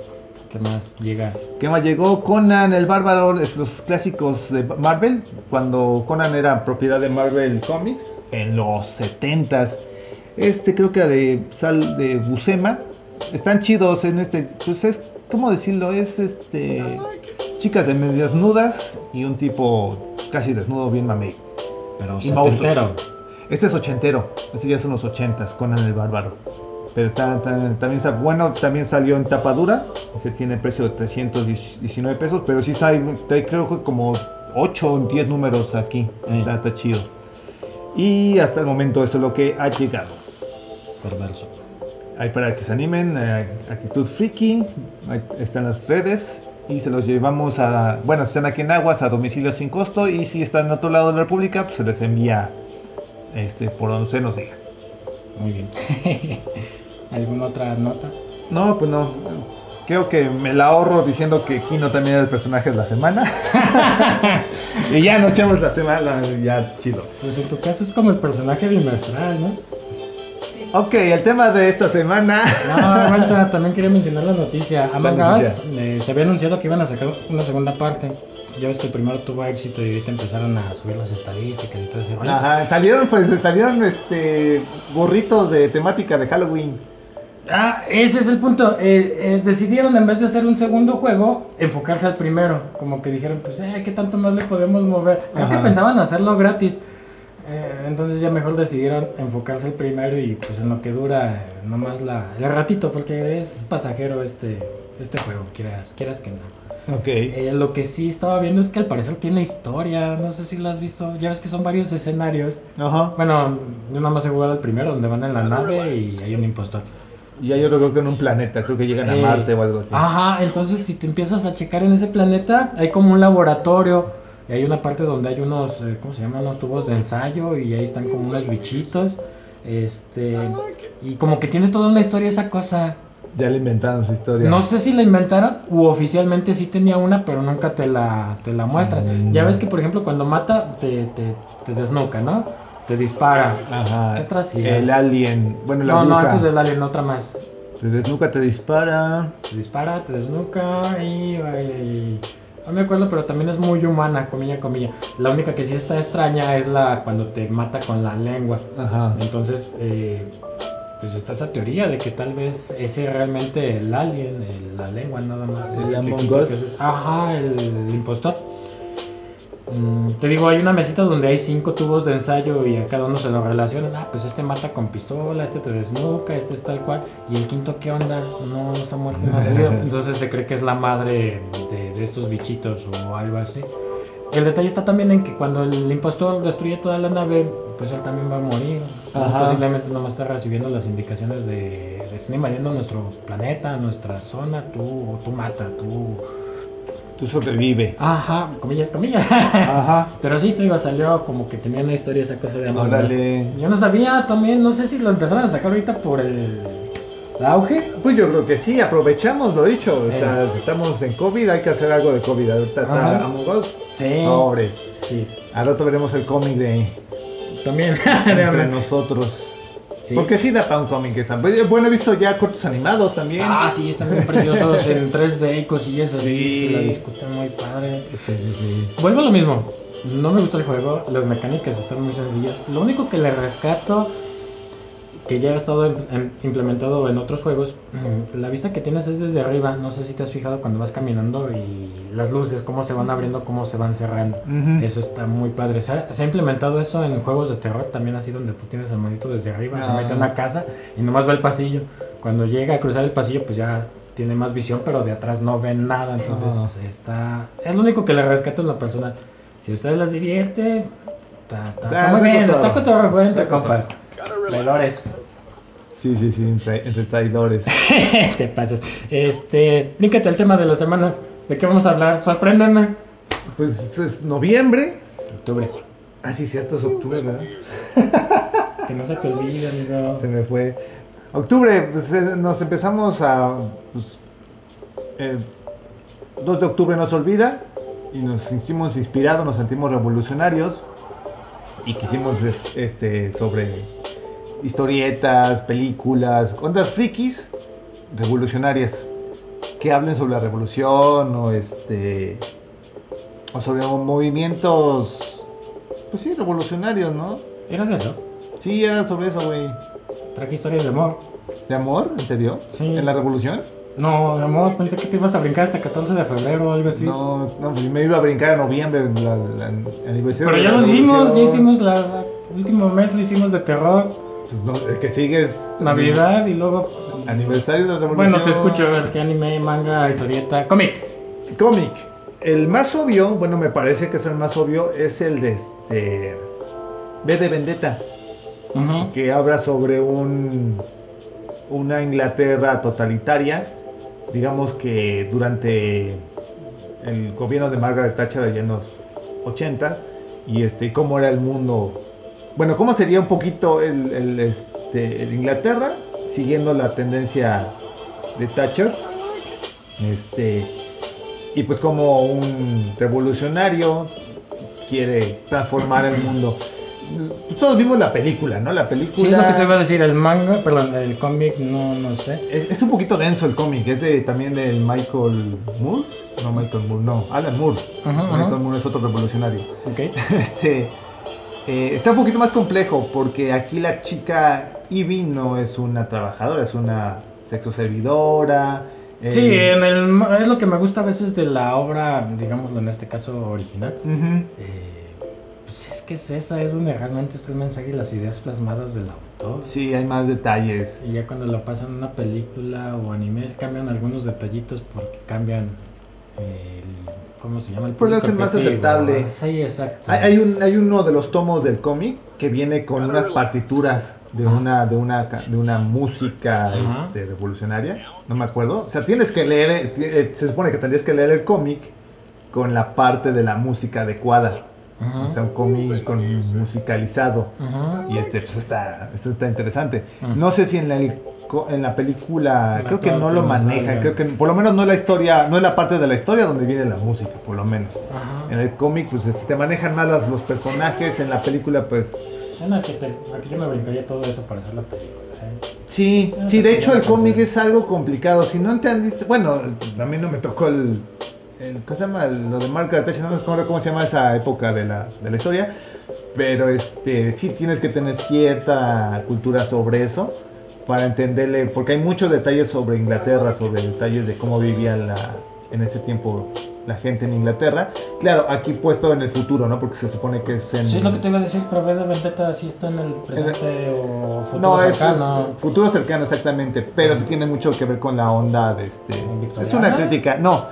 ¿Qué más llega? ¿Qué más llegó? Conan el Bárbaro, es los clásicos de Marvel, cuando Conan era propiedad de Marvel Comics en los 70s. Este creo que era de Sal de Buscema. Están chidos en este, pues es, ¿cómo decirlo? Es este chicas de medias nudas y un tipo casi desnudo, bien mamey. Pero Y setentero. Este es ochentero, este ya son los ochentas, Conan el Bárbaro. Pero está, está- también está bueno, también salió en tapa dura, ese tiene precio de 319 pesos, pero sí sale, trae creo que como 8 o 10 números aquí, está, está chido. Y hasta el momento eso es lo que ha llegado. Perverso. Hay para que se animen, eh, actitud friki, ahí están las redes y se los llevamos a, bueno, si están aquí en Aguas a domicilio sin costo y si están en otro lado de la República, pues se les envía este, por donde se nos diga. Muy bien. [laughs] ¿Alguna otra nota? No, pues no. Creo que me la ahorro diciendo que Kino también era el personaje de la semana. [laughs] y ya nos echamos la semana, ya chido. Pues en tu caso es como el personaje bimestral, ¿no? Ok, el tema de esta semana. No, vuelta, también quería mencionar la noticia. Among Us eh, se había anunciado que iban a sacar una segunda parte. Ya ves que el primero tuvo éxito y ahorita empezaron a subir las estadísticas y todo ese rollo. Ajá, salieron, pues, salieron este gorritos de temática de Halloween. Ah, ese es el punto. Eh, eh, decidieron en vez de hacer un segundo juego, enfocarse al primero. Como que dijeron, pues, eh, ¿qué tanto más le podemos mover? Creo que pensaban hacerlo gratis. Eh, entonces ya mejor decidieron enfocarse al primero y pues en lo que dura nomás la, el ratito, porque es pasajero este, este juego, quieras, quieras que no. Ok. Eh, lo que sí estaba viendo es que al parecer tiene historia, no sé si lo has visto, ya ves que son varios escenarios. Ajá. Bueno, yo nada más he jugado el primero, donde van en la nave y hay un impostor. Y hay otro creo que en un planeta, creo que llegan a Eh, Marte o algo así. Ajá, entonces si te empiezas a checar en ese planeta, hay como un laboratorio. Y hay una parte donde hay unos, eh, ¿cómo se llaman? Unos tubos de ensayo y ahí están como unos bichitos. Este, y como que tiene toda una historia esa cosa. Ya le inventaron su historia. No sé si la inventaron u oficialmente sí tenía una, pero nunca te la, te la muestran. Mm. Ya ves que, por ejemplo, cuando mata, te, te, te desnuca, ¿no? Te dispara. Ajá. ¿Qué otra? El alien. Bueno, la No, no, antes del alien, otra más. Te desnuca, te dispara. Te dispara, te desnuca y, y- No me acuerdo, pero también es muy humana, comilla, comilla. La única que sí está extraña es la cuando te mata con la lengua. Ajá. Entonces, eh, pues está esa teoría de que tal vez ese es realmente el alien, el- la lengua nada más. ¿El Ese que Among quita Us? que es- Ajá, el, el impostor. Mm, te digo, hay una mesita donde hay cinco tubos de ensayo y a cada uno se lo relacionan. Ah, pues este mata con pistola, este te desnuca, este es tal cual. Y el quinto, ¿qué onda? No, esa muerte no ha salido. [laughs] Entonces se cree que es la madre de, de estos bichitos o algo así. El detalle está también en que cuando el impostor destruye toda la nave, pues él también va a morir. Ajá. Posiblemente no va a estar recibiendo las indicaciones de, de están invadiendo nuestro planeta, nuestra zona, tú, tú mata, tú... Tú sobrevive. Ajá, comillas, comillas. Ajá. [laughs] Pero sí, te digo, salió como que tenía una historia esa cosa de. Órale. Yo no sabía también, no sé si lo empezaron a sacar ahorita por el, auge. Pues yo creo que sí, aprovechamos lo dicho. O sea, Eh. estamos en COVID, hay que hacer algo de COVID. Ahorita está. Among Us. Sí. Sobres. Sí, Al rato veremos el cómic de también. [laughs] entre nosotros. Sí. Porque sí da para un cómic esa. Bueno, he visto ya cortos animados también. Ah, sí, están bien preciosos en 3D [laughs] y cosillas así. Sí. Se la discuten muy padre. Sí, sí, sí. Vuelvo a lo mismo. No me gusta el juego, las mecánicas están muy sencillas. Lo único que le rescato, que ya ha estado im- em- implementado en otros juegos, la vista que tienes es desde arriba. No sé si te has fijado cuando vas caminando y las luces, cómo se van abriendo, cómo se van cerrando. Ujú. Eso está muy padre. Se ha, se ha implementado eso en juegos de terror también así donde tú tienes el monito desde arriba, se Ah. mete a una casa y nomás ve el pasillo. Cuando llega a cruzar el pasillo pues ya tiene más visión, pero de atrás no ven nada. Entonces está... Es lo único que le rescato en lo personal. Si a ustedes les divierte, está, Ah, muy bien. Está cotorro jugar entre compas. Traidores. Sí, sí, sí, entre, entre traidores. [laughs] Te pasas. Este, bríncate al tema de la semana. ¿De qué vamos a hablar? Sorpréndeme. Pues es noviembre. Octubre. Ah, sí, cierto, es octubre, ¿verdad? [laughs] Que no se te olvide, amigo. Se me fue. Octubre, pues eh, nos empezamos a. Pues, el 2 de octubre nos olvida y nos sentimos inspirados, nos sentimos revolucionarios y quisimos es- este, sobre historietas, películas, ondas frikis revolucionarias que hablen sobre la revolución o este o sobre movimientos pues sí revolucionarios no ¿Era de eso? sí era sobre eso güey Traje historias de amor. de amor en serio Sí. en la revolución No, de amor, pensé que te ibas a brincar hasta 14 de febrero o algo así. no no pues me iba a brincar a noviembre la, la- el aniversario Pero de ya la lo hicimos, ya hicimos las. Último mes lo hicimos de terror, pues no, el que sigue es Navidad y luego. aniversario de la revolución Bueno, te escucho, a ver qué anime, manga, historieta, cómic. Cómic. El más obvio, bueno, me parece que es el más obvio, es el de este. B de Vendetta, Ujú. que habla sobre un. Una Inglaterra totalitaria. Digamos que durante el gobierno de Margaret Thatcher allá en los 80. Y este, cómo era el mundo. Bueno, cómo sería un poquito el, el, este, el Inglaterra, siguiendo la tendencia de Thatcher. Este, y pues como un revolucionario quiere transformar el mundo. pues, todos vimos la película, ¿no? La película. Sí, lo que te iba a decir, el manga, perdón, el cómic, no, no sé. Es, es un poquito denso el cómic, es de también del Michael Moore. No, Michael Moore, no, Alan Moore. Ajá, ajá. Michael Moore es otro revolucionario. Ok. [laughs] Este. Eh, está un poquito más complejo porque aquí la chica Ivy no es una trabajadora, es una sexoservidora. eh, Sí, en el, es lo que me gusta a veces de la obra, digámoslo en este caso original. Eh, pues es que es eso, es donde realmente está el mensaje y las ideas plasmadas del autor. Sí, hay más detalles. Y ya cuando lo pasan en una película o anime cambian algunos detallitos porque cambian el, ¿cómo se llama? El Pues lo hacen más aceptable. Sí, exacto. Hay, hay un, hay uno de los tomos del cómic que viene con unas partituras de una, de una, de una música este, revolucionaria. No me acuerdo. O sea, tienes que leer, eh, eh, se supone que tendrías que leer el cómic con la parte de la música adecuada. Ajá. O sea, un cómic con musicalizado. Ajá. Y este, pues está, esto está interesante. No sé si en la, el en la película, La creo que no lo salga. Creo que por lo menos no es la historia, no es la parte de la historia donde viene la música, por lo menos. Ajá. En el cómic, pues este, te manejan más los, personajes. En la película, pues. Suena que, te, que yo me brincaría todo eso para hacer la película. ¿eh? Sí, sí, de hecho el cómic es algo complicado. Si no entendiste. Bueno, a mí no me tocó el. el ¿Cómo se llama? Lo de Margaret Thatcher, no me acuerdo cómo se llama esa época de la, de la historia. Pero este, sí tienes que tener cierta cultura sobre eso para entenderle. Porque hay muchos detalles sobre Inglaterra, sobre detalles de cómo vivía la, en ese tiempo la gente en Inglaterra. Claro, aquí puesto en el futuro, ¿no? Porque se supone que es en. Sí, es lo que te iba a decir, pero de Vendetta sí está en el presente o futuro No, es, cercano. es futuro cercano exactamente, pero sí tiene mucho que ver con la onda de este. Es una crítica, no,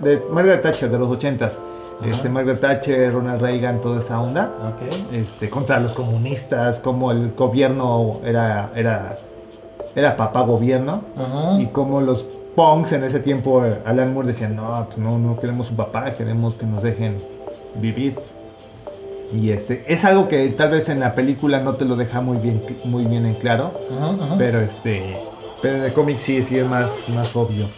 de Margaret Thatcher de los ochentas. Este, Margaret Thatcher, Ronald Reagan, toda esa onda. Ok. Este, contra los comunistas, como el gobierno era, era, era papá gobierno. Ajá. Y como los punks en ese tiempo, eh, Alan Moore decían, no, pues no, no queremos un papá, queremos que nos dejen vivir. Y este, es algo que tal vez en la película no te lo deja muy bien, muy bien en claro, Ajá, ajá. pero este, pero en el cómic sí, sí es más, más obvio.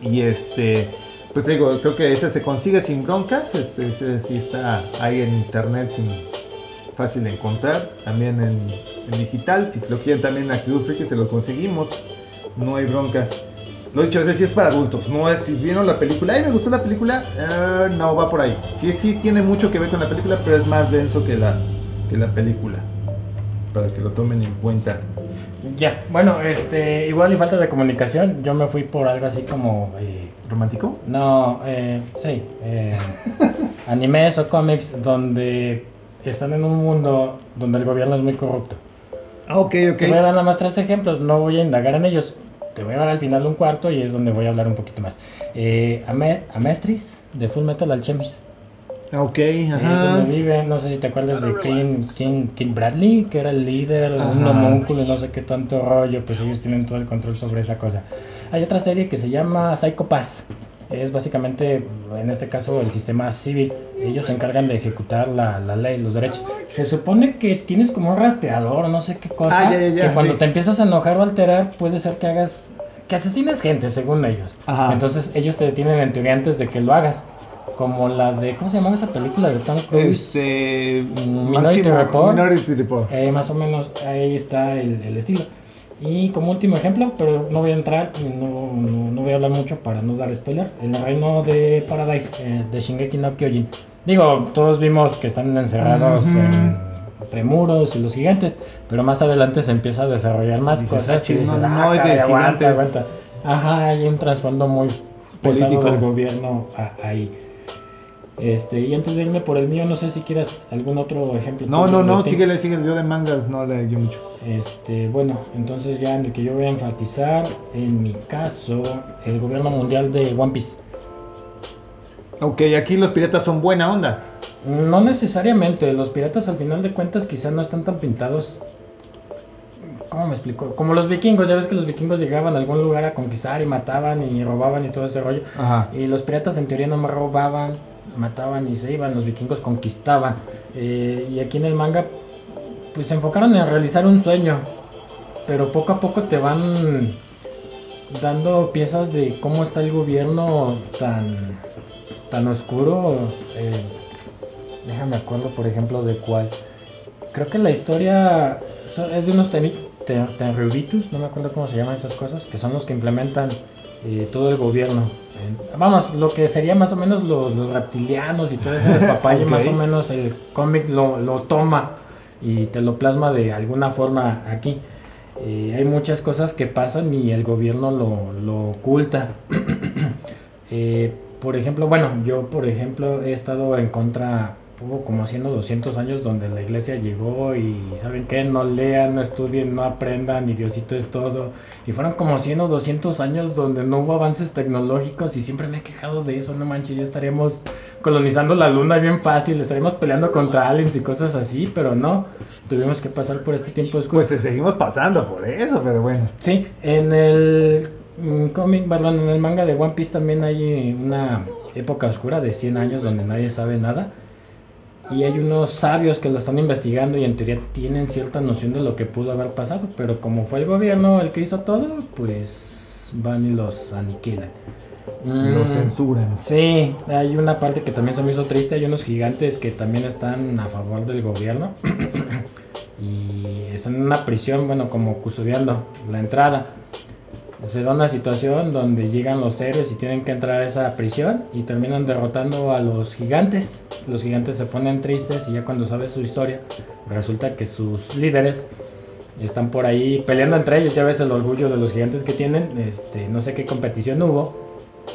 Y este, pues te digo, creo que ese se consigue sin broncas, este, ese sí está ahí en internet, sin, fácil de encontrar, también en, en digital, si lo quieren también en Actitud se lo conseguimos, no hay bronca. Lo dicho, ese sí es para adultos, no es si vieron la película, ay me gustó la película, eh, no va por ahí. Sí, sí tiene mucho que ver con la película, pero es más denso que la, que la película, para que lo tomen en cuenta. Ya, bueno, este, igual y falta de comunicación, yo me fui por algo así como, eh, ¿Romántico? no, eh, sí, eh, [laughs] animes o cómics donde están en un mundo donde el gobierno es muy corrupto. Ah, ok, ok. Te voy a dar nada más tres ejemplos, no voy a indagar en ellos. Te voy a dar al final un cuarto y es donde voy a hablar un poquito más. Eh, Ame- Amestris, de Full Metal Alchemist. Ah, Ok, Es ajá. donde vive, no sé si te acuerdas de King, King, King Bradley, que era el líder, un Ajá. homúnculo y no sé qué tanto rollo, pues ellos tienen todo el control sobre esa cosa. Hay otra serie que se llama Psycho Pass. Es básicamente, en este caso, el sistema civil. Ellos se encargan de ejecutar la, la ley, los derechos. Se supone que tienes como un rastreador, no sé qué cosa, Ah, ya, ya, ya, que cuando sí. te empiezas a enojar o alterar, puede ser que hagas, que asesines gente, según ellos. Ajá. Entonces ellos te detienen en teoría antes de que lo hagas. Como la de, ¿cómo se llamaba esa película de Tom Cruise? Este. Minority Máximo- Report. Minority Report. Eh, más o menos ahí está el, el estilo. Y como último ejemplo, pero no voy a entrar, no, no, no voy a hablar mucho para no dar spoilers, el reino de Paradise, eh, de Shingeki no Kyojin. Digo, todos vimos que están encerrados en, entre muros y los gigantes, pero más adelante se empieza a desarrollar más Dices, cosas. "Ah, y dices, no, "Ah, no es de aguanta, gigantes". aguanta". Ajá, hay un trasfondo muy Político. del gobierno ahí. Este, y antes de irme por el mío, no sé si quieras algún otro ejemplo. No, no, no, síguele, síguele. Yo de mangas no leí yo mucho. Este, bueno, entonces ya en el que yo voy a enfatizar, en mi caso, el gobierno mundial de One Piece. Ok, aquí los piratas son buena onda. No necesariamente, los piratas al final de cuentas quizá no están tan pintados. ¿Cómo me explico? Como los vikingos, ya ves que los vikingos llegaban a algún lugar a conquistar y mataban y robaban y todo ese rollo. Ajá. Y los piratas en teoría no más robaban, mataban y se iban, los vikingos conquistaban. Eh, y aquí en el manga, pues se enfocaron en realizar un sueño, pero poco a poco te van dando piezas de cómo está el gobierno tan, tan oscuro. eh, Déjame acuerdo, por ejemplo, de cuál. Creo que la historia es de unos tenryubitus, no me acuerdo cómo se llaman esas cosas, que son los que implementan eh, todo el gobierno. vamos, lo que sería más o menos los, reptilianos y todo eso de papaya, [laughs] más o menos el cómic lo, lo, toma y te lo plasma de alguna forma aquí. Eh, hay muchas cosas que pasan y el gobierno lo, lo oculta. [clears throat] por ejemplo, bueno, yo por ejemplo he estado en contra hubo como 100 o 200 años donde la iglesia llegó y saben qué, no lean, no estudien, no aprendan y Diosito es todo. Y fueron como 100 o 200 años donde no hubo avances tecnológicos y siempre me he quejado de eso, no manches, ya estaríamos colonizando la luna bien fácil, estaríamos peleando contra aliens y cosas así, pero no, tuvimos que pasar por este tiempo Pues seguimos pasando por eso, pero bueno. Sí, en el cómic, perdón, en el manga de One Piece también hay una época oscura de 100 años donde nadie sabe nada y hay unos sabios que lo están investigando y en teoría tienen cierta noción de lo que pudo haber pasado, pero como fue el gobierno el que hizo todo, pues van y los aniquilan. Los mm, censuran. Sí, hay una parte que también se me hizo triste, hay unos gigantes que también están a favor del gobierno [coughs] y están en una prisión, bueno, como custodiando la entrada se da una situación donde llegan los héroes y tienen que entrar a esa prisión y terminan derrotando a los gigantes. Los gigantes se ponen tristes y ya cuando sabes su historia, resulta que sus líderes están por ahí peleando entre ellos. Ya ves el orgullo de los gigantes que tienen. Este, no sé qué competición hubo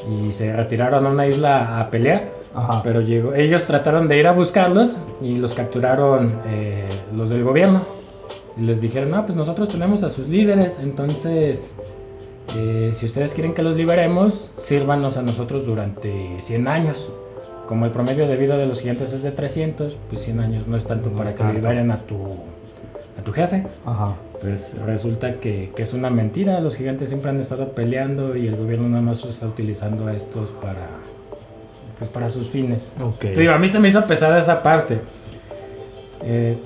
y se retiraron a una isla a pelear. Pero llegó, ellos trataron de ir a buscarlos y los capturaron eh, los del gobierno. Y les dijeron, no, pues nosotros tenemos a sus líderes, entonces eh, si ustedes quieren que los liberemos, sírvanos a nosotros durante 100 años. Como el promedio de vida de los gigantes es de 300, pues 100 años no es tanto para que liberen a tu, a tu jefe. Pues resulta que, es una mentira. Los gigantes siempre han estado peleando y el gobierno nada más está utilizando a estos para, pues para sus fines. Digo, a mí se me hizo pesada esa parte. Eh,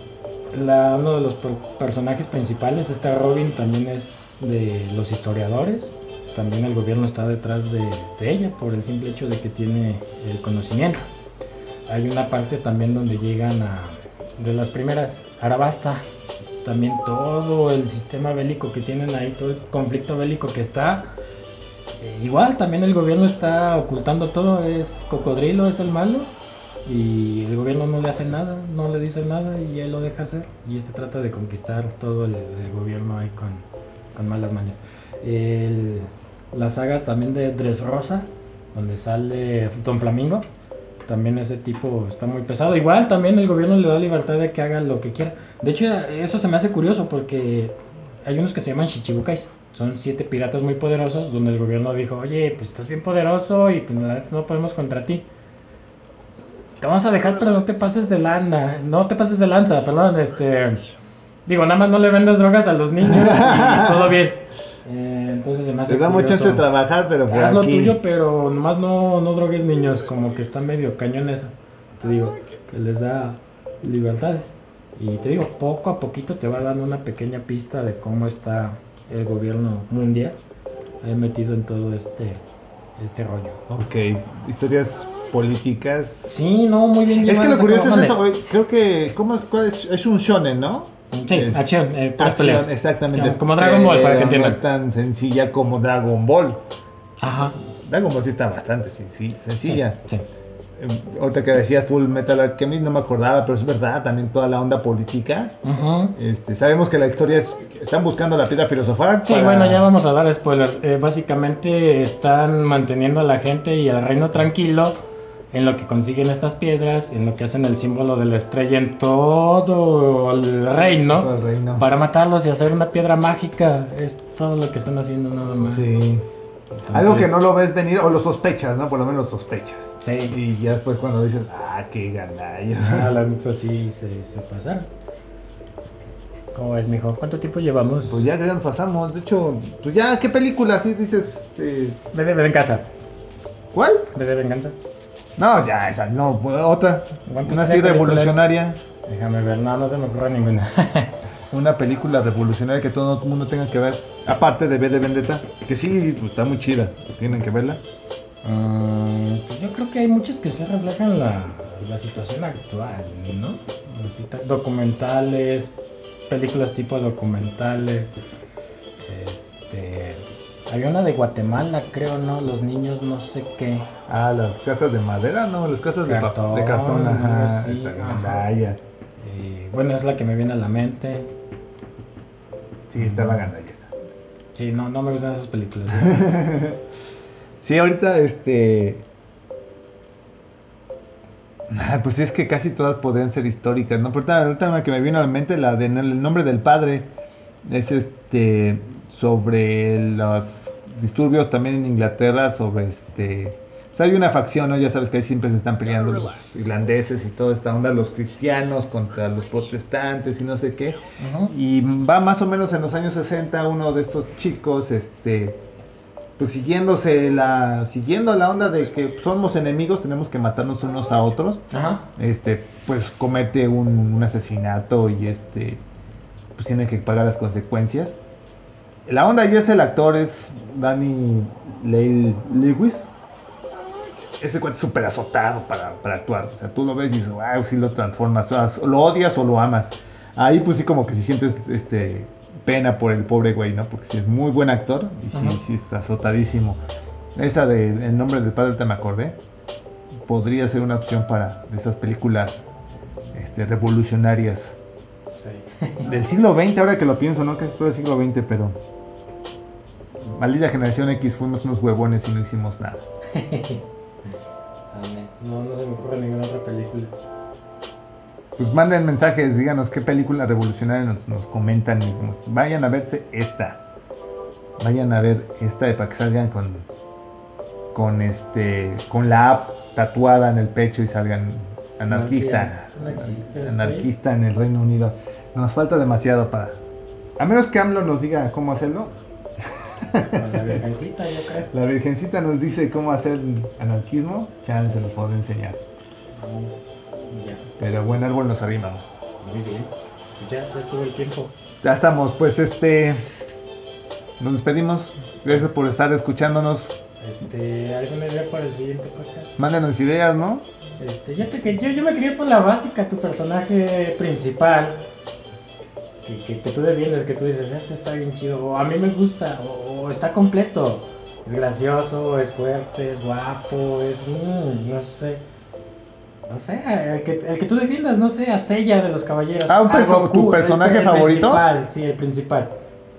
uno de los personajes principales, este Robin, también es de los historiadores, también el gobierno está detrás de, ella por el simple hecho de que tiene el conocimiento. Hay una parte también donde llegan a, de las primeras, Arabasta, también todo el sistema bélico que tienen ahí, todo el conflicto bélico que está. Eh, igual también el gobierno está ocultando todo, es cocodrilo, es el malo, y el gobierno no le hace nada, no le dice nada y él lo deja hacer. Y este trata de conquistar todo el gobierno ahí con, con malas mañas. la saga también de Dressrosa, donde sale Don Flamingo. También ese tipo está muy pesado. Igual también el gobierno le da libertad de que haga lo que quiera. De hecho, eso se me hace curioso porque hay unos que se llaman Shichibukais. Son siete piratas muy poderosos donde el gobierno dijo, oye, pues estás bien poderoso y pues no podemos contra ti. Te vamos a dejar, pero no te pases de lana. No te pases de lanza, perdón, este Digo, nada más no le vendas drogas a los niños y [laughs] todo bien. Eh, entonces se me hace. Te da mucha chance de trabajar, pero por Haz lo tuyo, pero nomás no, no drogues niños, como que está medio cañón eso. Te digo, que les da libertades. Y te digo, poco a poquito te va dando una pequeña pista de cómo está el gobierno mundial ahí metido en todo este, este rollo. Ok, historias políticas. Sí, no, muy bien. Es que lo curioso es eso, creo que, ¿cómo es, es? es un shonen, ¿no? Sí, acción, eh, acción exactamente. Como Dragon Ball, para que entiendan. No es tan sencilla como Dragon Ball. Ajá. Dragon Ball sí está bastante sencilla. Sí, em, Ahorita que decía Full Metal Alchemist, no me acordaba, pero es verdad, también toda la onda política. este, sabemos que la historia es. Están buscando la piedra filosofal. Sí, bueno, ya vamos a dar spoiler. Eh, básicamente están manteniendo a la gente y al reino tranquilo en lo que consiguen estas piedras, en lo que hacen el símbolo de la estrella en todo el reino, para matarlos y hacer una piedra mágica. Es todo lo que están haciendo nada más. Sí. Algo que no lo ves venir o lo sospechas, ¿no? Por lo menos lo sospechas. Sí. Y ya después cuando dices, ah, qué gandallas. Ah, la [laughs] neta sí se, se pasaron. ¿Cómo es, mijo? ¿Cuánto tiempo llevamos? Pues ya, ya nos pasamos. De hecho, pues ya, ¿qué película así dices? Este... Bebé en casa. ¿Cuál? Bebé Venganza. No, ya, esa, no, otra. Una así revolucionaria. Déjame ver, no, no se me ocurre ninguna. [laughs] una película revolucionaria que todo el mundo tenga que ver. Aparte de B de Vendetta, que sí, pues, está muy chida. Tienen que verla. Mm, pues yo creo que hay muchas que se reflejan la, la situación actual, ¿no? Documentales, películas tipo documentales. Este. Había una de Guatemala, creo, ¿no? Los niños, no sé qué. Ah, las casas de madera, no, las casas de, Cartón, de cartón, ajá. está bien, ajá. gandalla. Eh, bueno, es la que me viene a la mente. Sí, estaba gandalla esa. Sí, no, no me gustan esas películas. [laughs] Sí, ahorita este. Ah, Pues es que casi todas podrían ser históricas, ¿no? Pero ahorita, una que me vino a la mente, la de El nombre del padre, es este sobre los disturbios también en Inglaterra, sobre este. Pues hay una facción, ¿no? Ya sabes que ahí siempre se están peleando los irlandeses y toda esta onda, los cristianos contra los protestantes y no sé qué. Y va más o menos en los años 60 uno de estos chicos, este, pues siguiéndose la, siguiendo la onda de que somos enemigos, tenemos que matarnos unos a otros, Ajá. este, pues comete un, un asesinato y este, pues tiene que pagar las consecuencias. La onda y es el actor, es Danny Leigh Lewis. Ese cuate es súper azotado para, para actuar. O sea, tú lo ves y dices, wow, sí lo transformas. O lo odias o lo amas. Ahí pues sí como que si sientes este, pena por el pobre güey, ¿no? Porque sí es muy buen actor y sí, es azotadísimo. Esa de El nombre del padre, ahorita me acordé. Podría ser una opción para esas películas este, revolucionarias Sí. del siglo XX, ahora que lo pienso, ¿no? Es todo el siglo XX, pero... Maldita generación X, fuimos unos huevones y no hicimos nada. [laughs] No, no se me ocurre ninguna otra película. Pues manden mensajes, díganos qué película revolucionaria nos, nos comentan y como- vayan a verse esta. Vayan a ver esta para que salgan con con este con la app tatuada en el pecho y salgan anarquista. No existe, Anarquista en el Reino Unido. Nos falta demasiado para a menos que AMLO nos diga cómo hacerlo. La virgencita, yo creo. La Virgencita nos dice cómo hacer anarquismo, chance nos puede enseñar. Mm, Ya, Pero buen árbol nos arrimamos. muy bien. Ya, ya estuvo el tiempo. Ya estamos, pues este. Nos despedimos. Gracias por estar escuchándonos. Este, ¿alguna idea para el siguiente podcast? Mándenos ideas, ¿no? Este, yo, te, yo, yo me quería por la básica, tu personaje principal. Que, que, que tú defiendes, que tú dices, este está bien chido, o a mí me gusta, o, o está completo. Es gracioso, es fuerte, es guapo, es. mm, no sé. No sé, el que, el que tú defiendas, no sé, a Sella de los caballeros. Ah, un a perso- Goku, ¿tu el- personaje el favorito? principal, sí, el principal.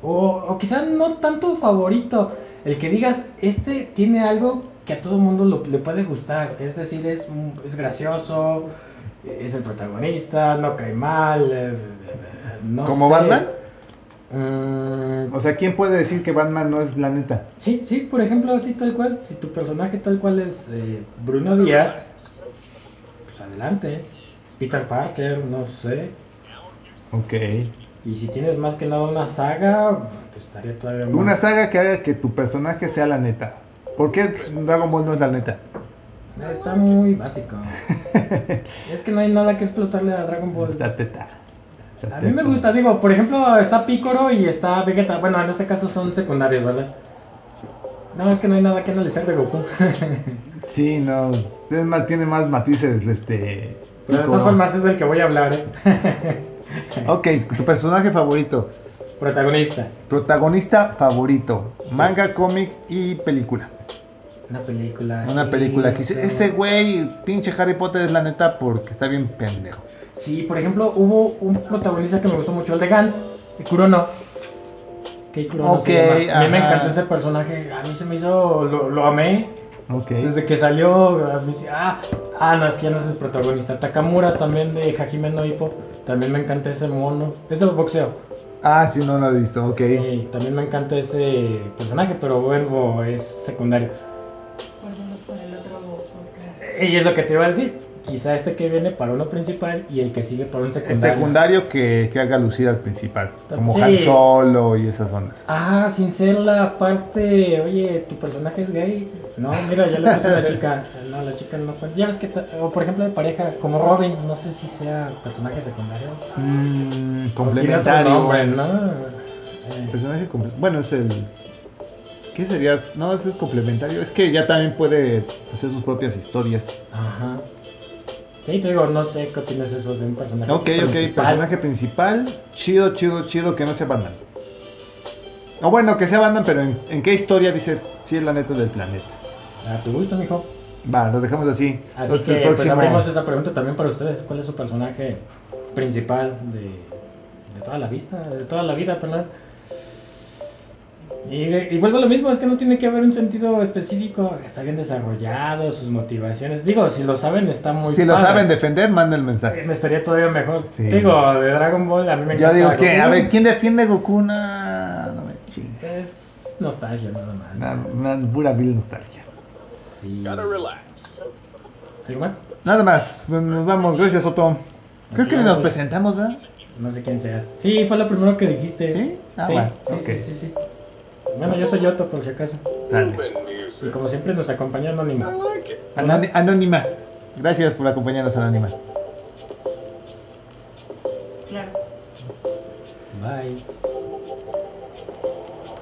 O, o quizá no tanto favorito, el que digas, este tiene algo que a todo mundo lo- le puede gustar. Es decir, es, es gracioso, es el protagonista, no cae mal. eh, no ¿Como sé. Batman? Mm, O sea, ¿quién puede decir que Batman no es la neta? sí, sí, por ejemplo, así tal cual. Si tu personaje tal cual es eh, Bruno Díaz, pues adelante. Peter Parker, no sé. Ok. Y si tienes más que nada una saga, pues estaría todavía más. Una saga que haga que tu personaje sea la neta. ¿Por qué Dragon Ball no es la neta? Está muy básico. [laughs] es que no hay nada que explotarle a Dragon Ball. Está teta. A mí me gusta, digo, por ejemplo, está Picoro y está Vegeta. Bueno, en este caso son secundarios, ¿verdad? No, es que no hay nada que analizar de Goku. [laughs] Sí, no. Más, tiene más matices, este. Pero de todas formas es del que voy a hablar, ¿eh? [laughs] [laughs] Ok, tu personaje favorito. Protagonista. Protagonista favorito. Manga, cómic y película. Una película. Una sí, película que sí. ese güey, pinche Harry Potter es la neta porque está bien pendejo. Sí, por ejemplo, hubo un protagonista que me gustó mucho, el de Gans, de Kurono. Kei Kurono Ok, se llama. A mí me encantó ese personaje, a mí se me hizo, lo, lo amé. Ok. Desde que salió, a mí sí- ah, ah, no, es que ya no es el protagonista. Takamura también de Hajime no Ippo, también me encanta ese mono. Es de boxeo. Ah, sí, no lo he visto, ok. Sí, también me encanta ese personaje, pero bueno, es secundario. Guárdalos para el otro podcast. Y es lo que te iba a decir. Quizá este que viene para uno principal y el que sigue para un El secundario. secundario que, que haga lucir al principal, como Sí. Han Solo y esas ondas. Ah, sin ser la parte, oye, tu personaje es gay. No, mira, ya le puse una chica. [laughs] No, la chica no. Ya ves que, o por ejemplo, de pareja, como Robin, no sé si sea personaje secundario. Mm, O Tiene otro complementario. nombre, ¿no? Personaje Bueno, es el. ¿Qué serías? No, ese es complementario. Es que ya también puede hacer sus propias historias. Ajá. Sí, te digo, no sé qué opinas eso de un personaje Ok, ok, principal. personaje principal. Chido, chido, chido, que no sea Batman. O bueno, que sea Batman, pero ¿en, en qué historia dices? Sí, es la neta del planeta. A tu gusto, mijo. Va, lo dejamos así. Así Entonces, que el pues próximo- abrimos esa pregunta también para ustedes. ¿Cuál es su personaje principal de, de toda la vista, de toda la vida, perdón? Y, de- y vuelvo a lo mismo, es que no tiene que haber un sentido específico, está bien desarrollado, sus motivaciones. Digo, si lo saben está muy Si lo saben defender, manden el Eh, mensaje. Me estaría todavía mejor. Sí. Digo, de Dragon Ball a mí me Yo encanta. digo que, a ver, ¿quién defiende a Goku? No, no me chingues. Es nostalgia nada más. Una, una pura vil nostalgia. Sí. ¿Algo más? Nada más, pues, nos vamos. Gracias, Soto. Creo que ni nos presentamos, ¿verdad? No sé quién seas. Sí, fue lo primero que dijiste. ¿Sí? Ah, sí, bueno, sí, sí, sí, sí. Bueno, yo soy Yoto, por si acaso. Sale. Y como siempre nos acompaña Anónimo. Anoni- Anónima. Gracias por acompañarnos, Anónima. Claro. Bye.